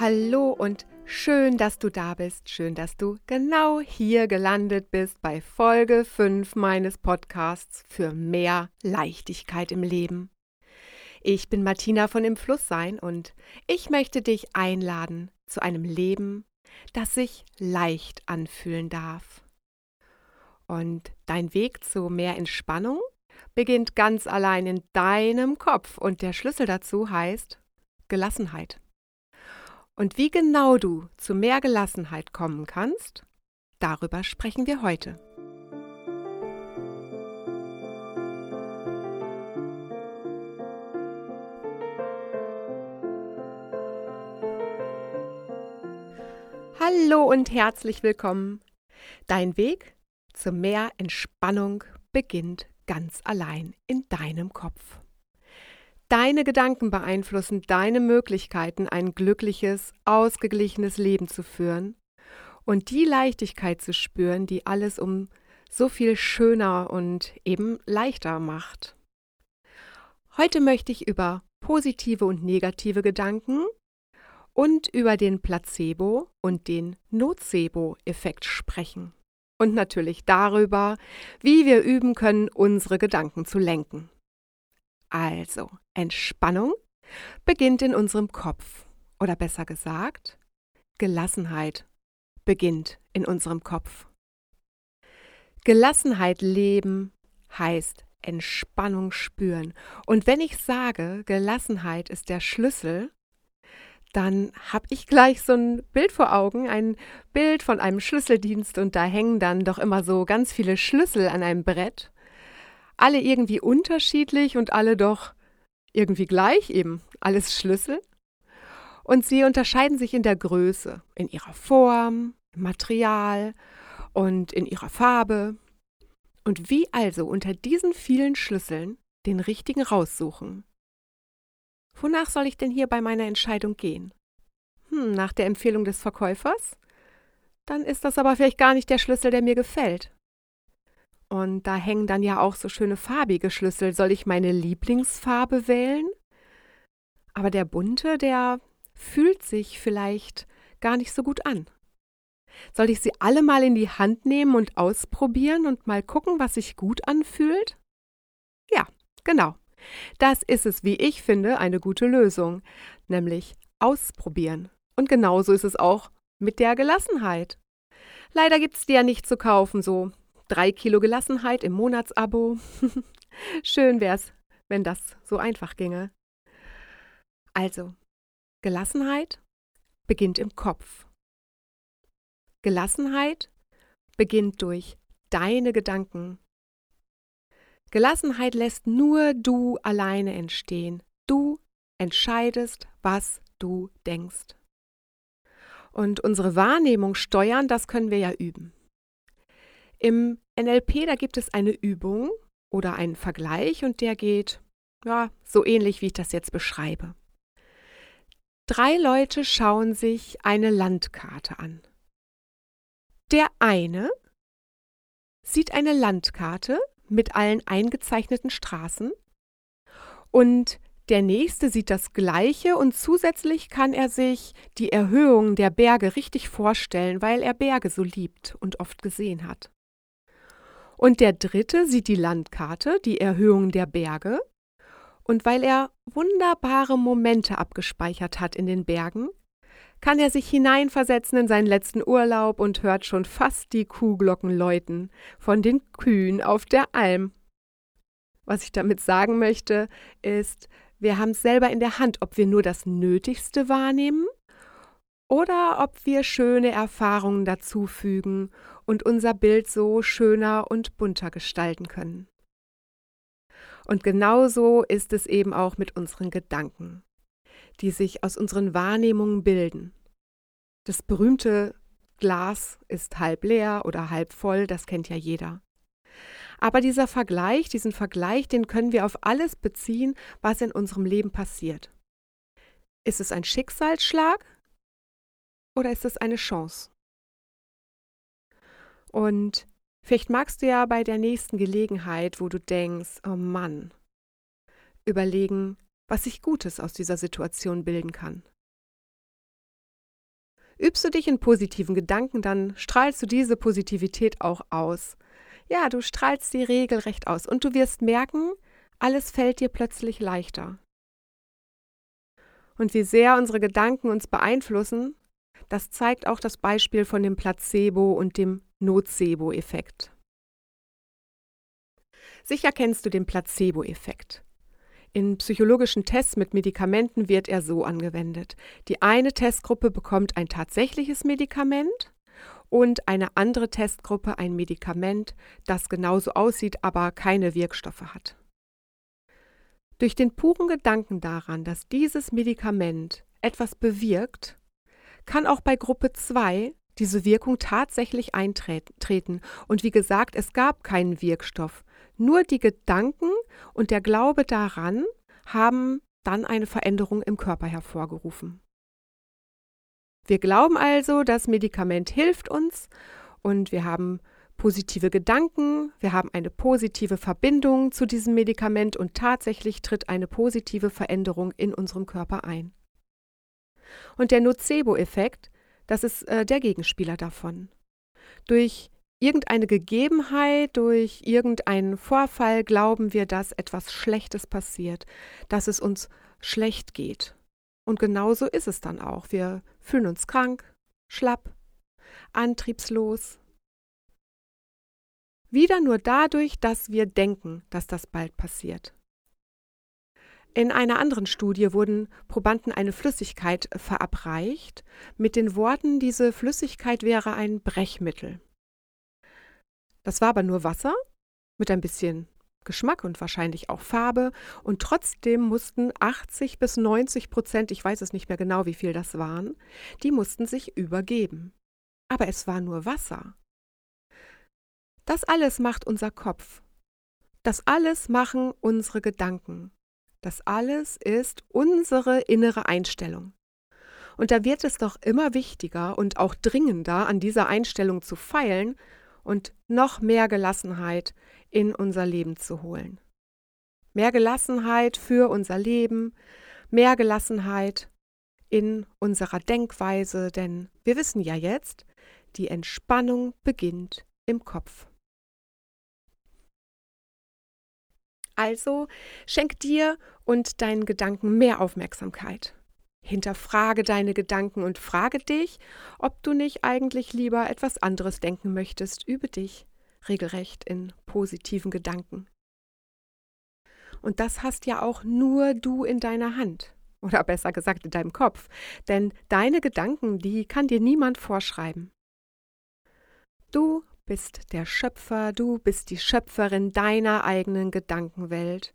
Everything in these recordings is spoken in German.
Hallo und schön, dass du da bist. Schön, dass du genau hier gelandet bist bei Folge 5 meines Podcasts für mehr Leichtigkeit im Leben. Ich bin Martina von Im Fluss sein und ich möchte dich einladen zu einem Leben, das sich leicht anfühlen darf. Und dein Weg zu mehr Entspannung beginnt ganz allein in deinem Kopf und der Schlüssel dazu heißt Gelassenheit. Und wie genau du zu mehr Gelassenheit kommen kannst, darüber sprechen wir heute. Hallo und herzlich willkommen. Dein Weg zu mehr Entspannung beginnt ganz allein in deinem Kopf. Deine Gedanken beeinflussen deine Möglichkeiten, ein glückliches, ausgeglichenes Leben zu führen und die Leichtigkeit zu spüren, die alles um so viel schöner und eben leichter macht. Heute möchte ich über positive und negative Gedanken und über den Placebo- und den Nocebo-Effekt sprechen. Und natürlich darüber, wie wir üben können, unsere Gedanken zu lenken. Also, Entspannung beginnt in unserem Kopf. Oder besser gesagt, Gelassenheit beginnt in unserem Kopf. Gelassenheit leben heißt Entspannung spüren. Und wenn ich sage, Gelassenheit ist der Schlüssel, dann habe ich gleich so ein Bild vor Augen, ein Bild von einem Schlüsseldienst und da hängen dann doch immer so ganz viele Schlüssel an einem Brett alle irgendwie unterschiedlich und alle doch irgendwie gleich, eben alles Schlüssel. Und sie unterscheiden sich in der Größe, in ihrer Form, im Material und in ihrer Farbe. Und wie also unter diesen vielen Schlüsseln den richtigen raussuchen? Wonach soll ich denn hier bei meiner Entscheidung gehen? Hm, nach der Empfehlung des Verkäufers? Dann ist das aber vielleicht gar nicht der Schlüssel, der mir gefällt. Und da hängen dann ja auch so schöne farbige Schlüssel. Soll ich meine Lieblingsfarbe wählen? Aber der bunte, der fühlt sich vielleicht gar nicht so gut an. Soll ich sie alle mal in die Hand nehmen und ausprobieren und mal gucken, was sich gut anfühlt? Ja, genau. Das ist es, wie ich finde, eine gute Lösung, nämlich ausprobieren. Und genauso ist es auch mit der Gelassenheit. Leider gibt es die ja nicht zu kaufen, so Drei Kilo Gelassenheit im Monatsabo. Schön wär's, wenn das so einfach ginge. Also, Gelassenheit beginnt im Kopf. Gelassenheit beginnt durch deine Gedanken. Gelassenheit lässt nur du alleine entstehen. Du entscheidest, was du denkst. Und unsere Wahrnehmung steuern, das können wir ja üben. Im NLP, da gibt es eine Übung oder einen Vergleich und der geht, ja, so ähnlich wie ich das jetzt beschreibe. Drei Leute schauen sich eine Landkarte an. Der eine sieht eine Landkarte mit allen eingezeichneten Straßen und der nächste sieht das gleiche und zusätzlich kann er sich die Erhöhung der Berge richtig vorstellen, weil er Berge so liebt und oft gesehen hat. Und der dritte sieht die Landkarte, die Erhöhung der Berge. Und weil er wunderbare Momente abgespeichert hat in den Bergen, kann er sich hineinversetzen in seinen letzten Urlaub und hört schon fast die Kuhglocken läuten von den Kühen auf der Alm. Was ich damit sagen möchte, ist, wir haben es selber in der Hand, ob wir nur das Nötigste wahrnehmen oder ob wir schöne Erfahrungen dazufügen und unser Bild so schöner und bunter gestalten können. Und genauso ist es eben auch mit unseren Gedanken, die sich aus unseren Wahrnehmungen bilden. Das berühmte Glas ist halb leer oder halb voll, das kennt ja jeder. Aber dieser Vergleich, diesen Vergleich, den können wir auf alles beziehen, was in unserem Leben passiert. Ist es ein Schicksalsschlag oder ist es eine Chance? Und vielleicht magst du ja bei der nächsten Gelegenheit, wo du denkst, oh Mann, überlegen, was sich Gutes aus dieser Situation bilden kann. Übst du dich in positiven Gedanken, dann strahlst du diese Positivität auch aus. Ja, du strahlst sie regelrecht aus und du wirst merken, alles fällt dir plötzlich leichter. Und wie sehr unsere Gedanken uns beeinflussen, das zeigt auch das Beispiel von dem Placebo und dem Nocebo-Effekt. Sicher kennst du den Placebo-Effekt. In psychologischen Tests mit Medikamenten wird er so angewendet. Die eine Testgruppe bekommt ein tatsächliches Medikament und eine andere Testgruppe ein Medikament, das genauso aussieht, aber keine Wirkstoffe hat. Durch den puren Gedanken daran, dass dieses Medikament etwas bewirkt, kann auch bei Gruppe 2 diese Wirkung tatsächlich eintreten. Und wie gesagt, es gab keinen Wirkstoff. Nur die Gedanken und der Glaube daran haben dann eine Veränderung im Körper hervorgerufen. Wir glauben also, das Medikament hilft uns und wir haben positive Gedanken, wir haben eine positive Verbindung zu diesem Medikament und tatsächlich tritt eine positive Veränderung in unserem Körper ein. Und der Nocebo-Effekt, das ist äh, der Gegenspieler davon. Durch irgendeine Gegebenheit, durch irgendeinen Vorfall glauben wir, dass etwas Schlechtes passiert, dass es uns schlecht geht. Und genauso ist es dann auch. Wir fühlen uns krank, schlapp, antriebslos. Wieder nur dadurch, dass wir denken, dass das bald passiert. In einer anderen Studie wurden Probanden eine Flüssigkeit verabreicht mit den Worten, diese Flüssigkeit wäre ein Brechmittel. Das war aber nur Wasser mit ein bisschen Geschmack und wahrscheinlich auch Farbe und trotzdem mussten 80 bis 90 Prozent, ich weiß es nicht mehr genau, wie viel das waren, die mussten sich übergeben. Aber es war nur Wasser. Das alles macht unser Kopf. Das alles machen unsere Gedanken. Das alles ist unsere innere Einstellung. Und da wird es doch immer wichtiger und auch dringender, an dieser Einstellung zu feilen und noch mehr Gelassenheit in unser Leben zu holen. Mehr Gelassenheit für unser Leben, mehr Gelassenheit in unserer Denkweise, denn wir wissen ja jetzt, die Entspannung beginnt im Kopf. Also schenk dir und deinen Gedanken mehr Aufmerksamkeit. Hinterfrage deine Gedanken und frage dich, ob du nicht eigentlich lieber etwas anderes denken möchtest über dich, regelrecht in positiven Gedanken. Und das hast ja auch nur du in deiner Hand, oder besser gesagt in deinem Kopf, denn deine Gedanken, die kann dir niemand vorschreiben. Du bist der Schöpfer, du bist die Schöpferin deiner eigenen Gedankenwelt.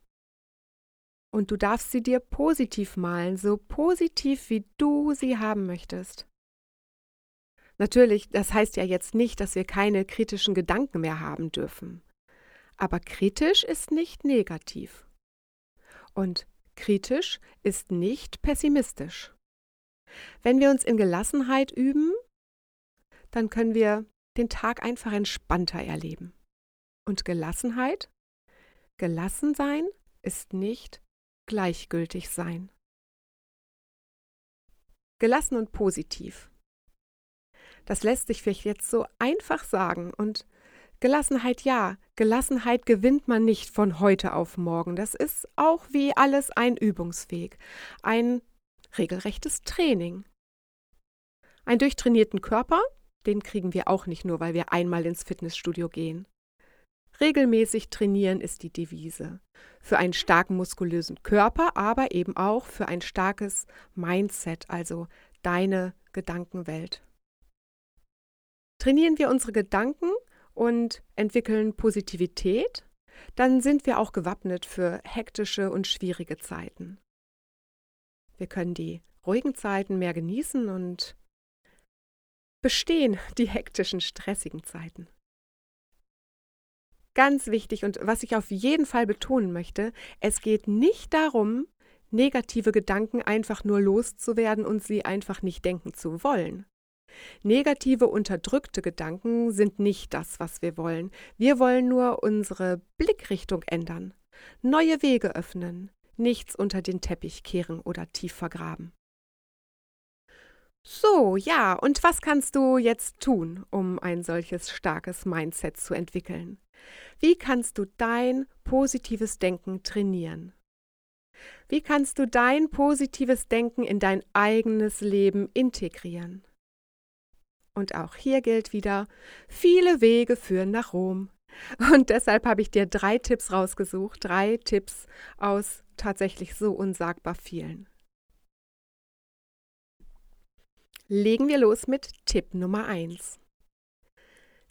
Und du darfst sie dir positiv malen, so positiv wie du sie haben möchtest. Natürlich, das heißt ja jetzt nicht, dass wir keine kritischen Gedanken mehr haben dürfen. Aber kritisch ist nicht negativ. Und kritisch ist nicht pessimistisch. Wenn wir uns in Gelassenheit üben, dann können wir den Tag einfach entspannter erleben. Und Gelassenheit? Gelassen sein ist nicht gleichgültig sein. Gelassen und positiv. Das lässt sich vielleicht jetzt so einfach sagen und Gelassenheit ja, Gelassenheit gewinnt man nicht von heute auf morgen. Das ist auch wie alles ein Übungsweg, ein regelrechtes Training. Einen durchtrainierten Körper den kriegen wir auch nicht nur, weil wir einmal ins Fitnessstudio gehen. Regelmäßig trainieren ist die Devise. Für einen starken muskulösen Körper, aber eben auch für ein starkes Mindset, also deine Gedankenwelt. Trainieren wir unsere Gedanken und entwickeln Positivität, dann sind wir auch gewappnet für hektische und schwierige Zeiten. Wir können die ruhigen Zeiten mehr genießen und bestehen die hektischen, stressigen Zeiten. Ganz wichtig und was ich auf jeden Fall betonen möchte, es geht nicht darum, negative Gedanken einfach nur loszuwerden und sie einfach nicht denken zu wollen. Negative, unterdrückte Gedanken sind nicht das, was wir wollen. Wir wollen nur unsere Blickrichtung ändern, neue Wege öffnen, nichts unter den Teppich kehren oder tief vergraben. So, ja, und was kannst du jetzt tun, um ein solches starkes Mindset zu entwickeln? Wie kannst du dein positives Denken trainieren? Wie kannst du dein positives Denken in dein eigenes Leben integrieren? Und auch hier gilt wieder, viele Wege führen nach Rom. Und deshalb habe ich dir drei Tipps rausgesucht, drei Tipps aus tatsächlich so unsagbar vielen. Legen wir los mit Tipp Nummer 1.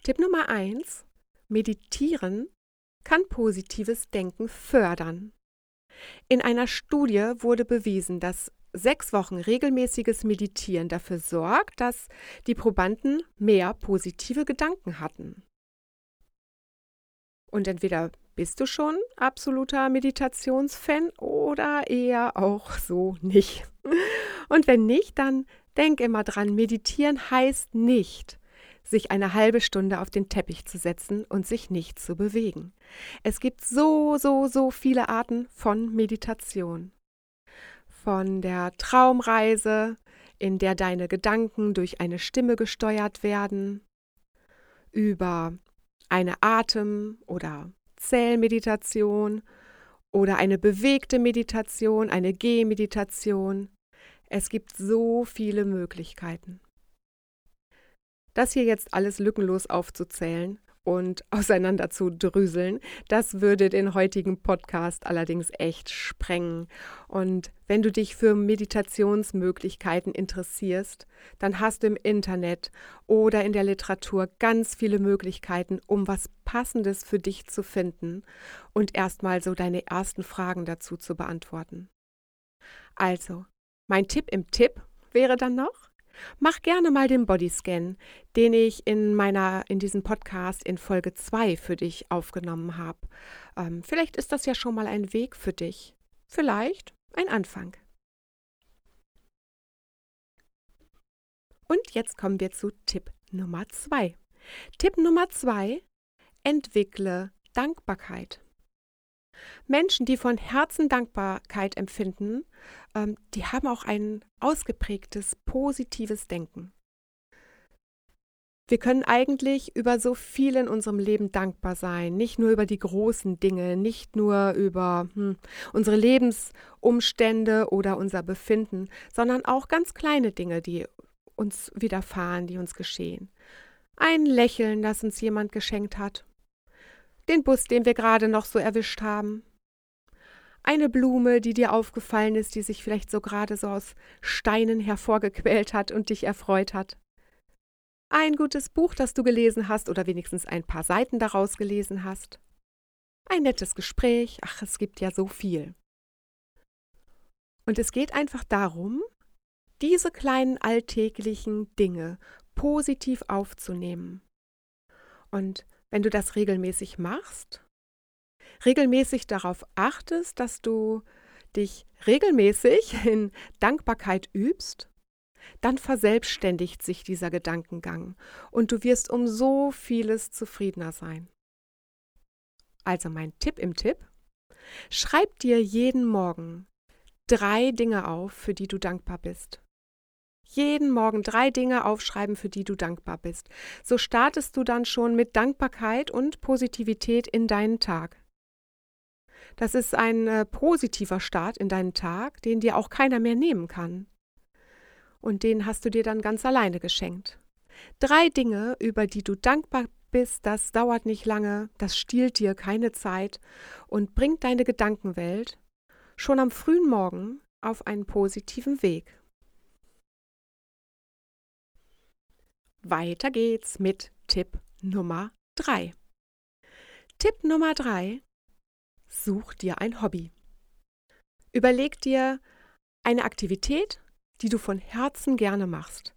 Tipp Nummer 1. Meditieren kann positives Denken fördern. In einer Studie wurde bewiesen, dass sechs Wochen regelmäßiges Meditieren dafür sorgt, dass die Probanden mehr positive Gedanken hatten. Und entweder bist du schon absoluter Meditationsfan oder eher auch so nicht. Und wenn nicht, dann denk immer dran, meditieren heißt nicht, sich eine halbe Stunde auf den Teppich zu setzen und sich nicht zu bewegen. Es gibt so, so, so viele Arten von Meditation. Von der Traumreise, in der deine Gedanken durch eine Stimme gesteuert werden, über eine Atem- oder Zählmeditation oder eine bewegte Meditation, eine Gehmeditation. Es gibt so viele Möglichkeiten. Das hier jetzt alles lückenlos aufzuzählen und auseinander zu drüseln. Das würde den heutigen Podcast allerdings echt sprengen. Und wenn du dich für Meditationsmöglichkeiten interessierst, dann hast du im Internet oder in der Literatur ganz viele Möglichkeiten, um was Passendes für dich zu finden und erstmal so deine ersten Fragen dazu zu beantworten. Also, mein Tipp im Tipp wäre dann noch, Mach gerne mal den Bodyscan, den ich in meiner, in diesem Podcast in Folge 2 für dich aufgenommen habe. Ähm, vielleicht ist das ja schon mal ein Weg für dich. Vielleicht ein Anfang. Und jetzt kommen wir zu Tipp Nummer 2. Tipp Nummer 2. Entwickle Dankbarkeit. Menschen, die von Herzen Dankbarkeit empfinden, ähm, die haben auch ein ausgeprägtes positives Denken. Wir können eigentlich über so viel in unserem Leben dankbar sein, nicht nur über die großen Dinge, nicht nur über hm, unsere Lebensumstände oder unser Befinden, sondern auch ganz kleine Dinge, die uns widerfahren, die uns geschehen. Ein Lächeln, das uns jemand geschenkt hat, den Bus, den wir gerade noch so erwischt haben, eine Blume, die dir aufgefallen ist, die sich vielleicht so gerade so aus Steinen hervorgequält hat und dich erfreut hat. Ein gutes Buch, das du gelesen hast oder wenigstens ein paar Seiten daraus gelesen hast. Ein nettes Gespräch, ach, es gibt ja so viel. Und es geht einfach darum, diese kleinen alltäglichen Dinge positiv aufzunehmen. Und wenn du das regelmäßig machst, regelmäßig darauf achtest, dass du dich regelmäßig in Dankbarkeit übst, dann verselbstständigt sich dieser Gedankengang und du wirst um so vieles zufriedener sein. Also mein Tipp im Tipp, schreib dir jeden Morgen drei Dinge auf, für die du dankbar bist. Jeden Morgen drei Dinge aufschreiben, für die du dankbar bist. So startest du dann schon mit Dankbarkeit und Positivität in deinen Tag. Das ist ein äh, positiver Start in deinen Tag, den dir auch keiner mehr nehmen kann. Und den hast du dir dann ganz alleine geschenkt. Drei Dinge, über die du dankbar bist, das dauert nicht lange, das stiehlt dir keine Zeit und bringt deine Gedankenwelt schon am frühen Morgen auf einen positiven Weg. Weiter geht's mit Tipp Nummer 3. Tipp Nummer 3 Such dir ein Hobby. Überleg dir eine Aktivität, die du von Herzen gerne machst.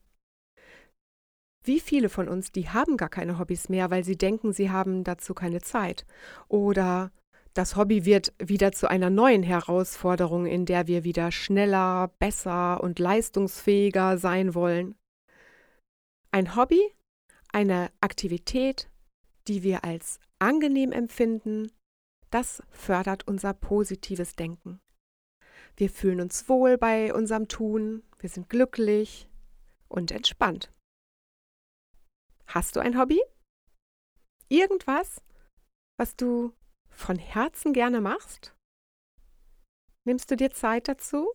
Wie viele von uns, die haben gar keine Hobbys mehr, weil sie denken, sie haben dazu keine Zeit. Oder das Hobby wird wieder zu einer neuen Herausforderung, in der wir wieder schneller, besser und leistungsfähiger sein wollen. Ein Hobby, eine Aktivität, die wir als angenehm empfinden, das fördert unser positives Denken. Wir fühlen uns wohl bei unserem Tun, wir sind glücklich und entspannt. Hast du ein Hobby? Irgendwas, was du von Herzen gerne machst? Nimmst du dir Zeit dazu?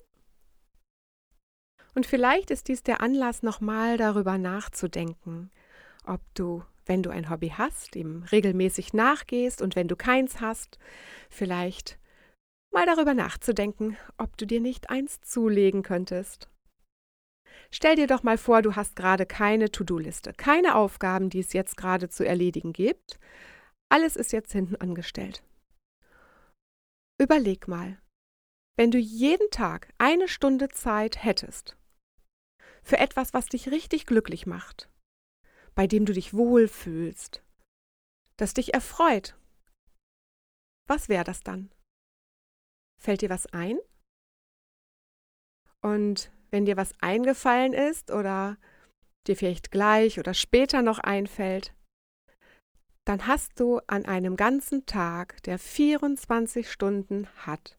Und vielleicht ist dies der Anlass, nochmal darüber nachzudenken, ob du, wenn du ein Hobby hast, ihm regelmäßig nachgehst und wenn du keins hast, vielleicht mal darüber nachzudenken, ob du dir nicht eins zulegen könntest. Stell dir doch mal vor, du hast gerade keine To-Do-Liste, keine Aufgaben, die es jetzt gerade zu erledigen gibt. Alles ist jetzt hinten angestellt. Überleg mal, wenn du jeden Tag eine Stunde Zeit hättest für etwas, was dich richtig glücklich macht, bei dem du dich wohlfühlst, das dich erfreut, was wäre das dann? Fällt dir was ein? Und wenn dir was eingefallen ist oder dir vielleicht gleich oder später noch einfällt, dann hast du an einem ganzen Tag, der 24 Stunden hat,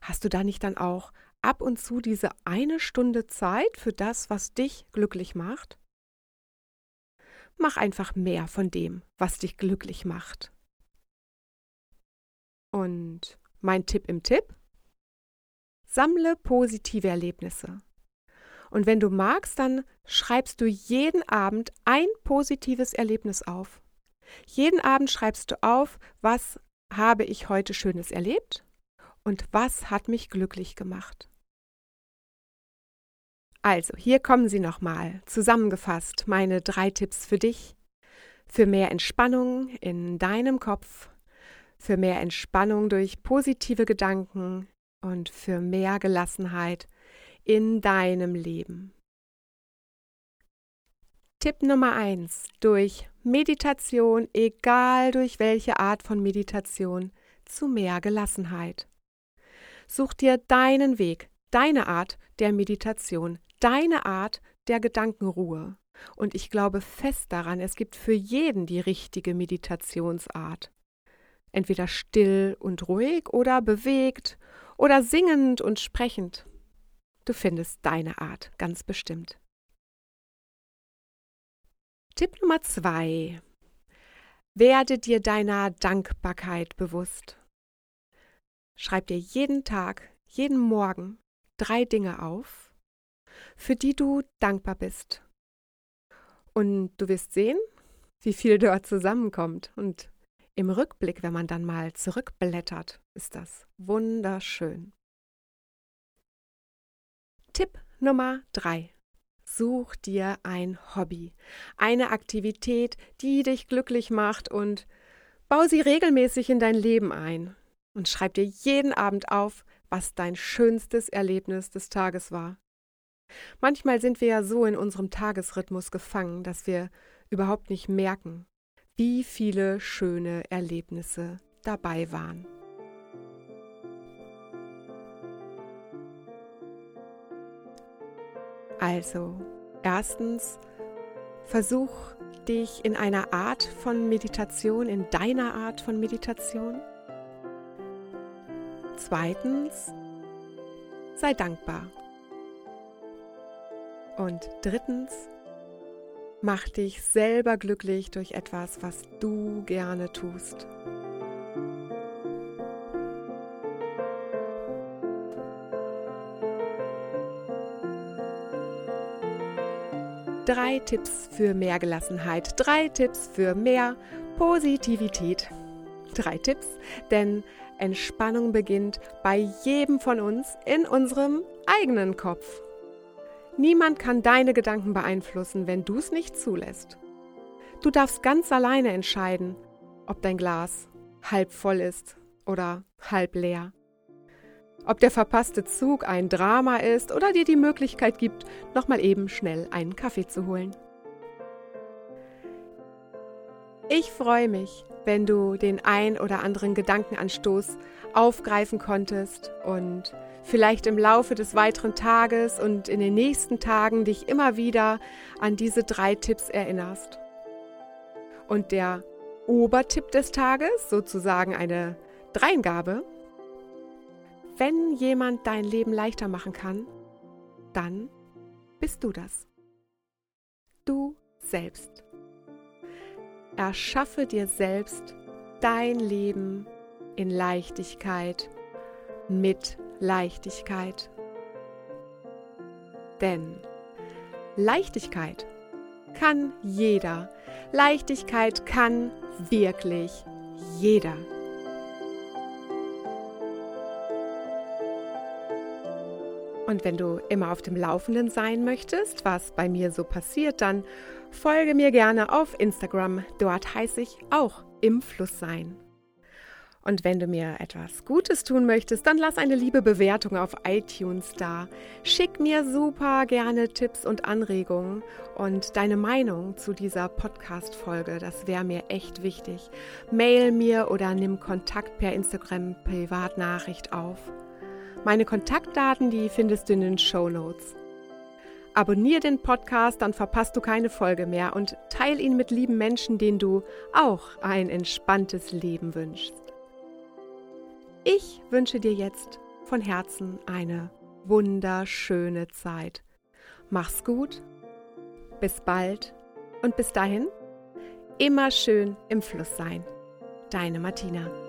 hast du da nicht dann auch ab und zu diese eine Stunde Zeit für das, was dich glücklich macht? Mach einfach mehr von dem, was dich glücklich macht. Und mein Tipp im Tipp? Sammle positive Erlebnisse. Und wenn du magst, dann schreibst du jeden Abend ein positives Erlebnis auf. Jeden Abend schreibst du auf, was habe ich heute Schönes erlebt und was hat mich glücklich gemacht. Also, hier kommen sie nochmal, zusammengefasst, meine drei Tipps für dich, für mehr Entspannung in deinem Kopf, für mehr Entspannung durch positive Gedanken und für mehr Gelassenheit in deinem Leben. Tipp Nummer 1. Durch Meditation, egal durch welche Art von Meditation, zu mehr Gelassenheit. Such dir deinen Weg, deine Art der Meditation, deine Art der Gedankenruhe. Und ich glaube fest daran, es gibt für jeden die richtige Meditationsart. Entweder still und ruhig oder bewegt oder singend und sprechend. Du findest deine Art ganz bestimmt. Tipp Nummer zwei. Werde dir deiner Dankbarkeit bewusst. Schreib dir jeden Tag, jeden Morgen drei Dinge auf, für die du dankbar bist. Und du wirst sehen, wie viel dort zusammenkommt. Und im Rückblick, wenn man dann mal zurückblättert, ist das wunderschön. Tipp Nummer 3. Such dir ein Hobby, eine Aktivität, die dich glücklich macht und bau sie regelmäßig in dein Leben ein und schreib dir jeden Abend auf, was dein schönstes Erlebnis des Tages war. Manchmal sind wir ja so in unserem Tagesrhythmus gefangen, dass wir überhaupt nicht merken, wie viele schöne Erlebnisse dabei waren. Also, erstens, versuch dich in einer Art von Meditation, in deiner Art von Meditation. Zweitens, sei dankbar. Und drittens, mach dich selber glücklich durch etwas, was du gerne tust. Drei Tipps für mehr Gelassenheit, drei Tipps für mehr Positivität. Drei Tipps, denn Entspannung beginnt bei jedem von uns in unserem eigenen Kopf. Niemand kann deine Gedanken beeinflussen, wenn du es nicht zulässt. Du darfst ganz alleine entscheiden, ob dein Glas halb voll ist oder halb leer ob der verpasste Zug ein Drama ist oder dir die Möglichkeit gibt, nochmal eben schnell einen Kaffee zu holen. Ich freue mich, wenn du den ein oder anderen Gedankenanstoß aufgreifen konntest und vielleicht im Laufe des weiteren Tages und in den nächsten Tagen dich immer wieder an diese drei Tipps erinnerst. Und der Obertipp des Tages, sozusagen eine Dreingabe, wenn jemand dein Leben leichter machen kann, dann bist du das. du selbst. Erschaffe dir selbst dein Leben in Leichtigkeit, mit Leichtigkeit. Denn Leichtigkeit kann jeder. Leichtigkeit kann wirklich jeder. Und wenn du immer auf dem Laufenden sein möchtest, was bei mir so passiert, dann folge mir gerne auf Instagram. Dort heiße ich auch im Fluss sein. Und wenn du mir etwas Gutes tun möchtest, dann lass eine liebe Bewertung auf iTunes da. Schick mir super gerne Tipps und Anregungen und deine Meinung zu dieser Podcast-Folge. Das wäre mir echt wichtig. Mail mir oder nimm Kontakt per Instagram Privatnachricht auf. Meine Kontaktdaten, die findest du in den Show. Abonnier den Podcast, dann verpasst du keine Folge mehr und teil ihn mit lieben Menschen, denen du auch ein entspanntes Leben wünschst. Ich wünsche dir jetzt von Herzen eine wunderschöne Zeit. Mach's gut, bis bald und bis dahin immer schön im Fluss sein. Deine Martina.